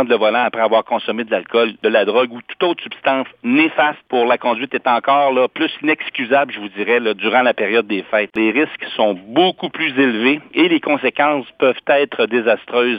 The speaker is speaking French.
prendre le volant après avoir consommé de l'alcool, de la drogue ou toute autre substance néfaste pour la conduite est encore plus inexcusable, je vous dirais, durant la période des fêtes. Les risques sont beaucoup plus élevés et les conséquences peuvent être désastreuses.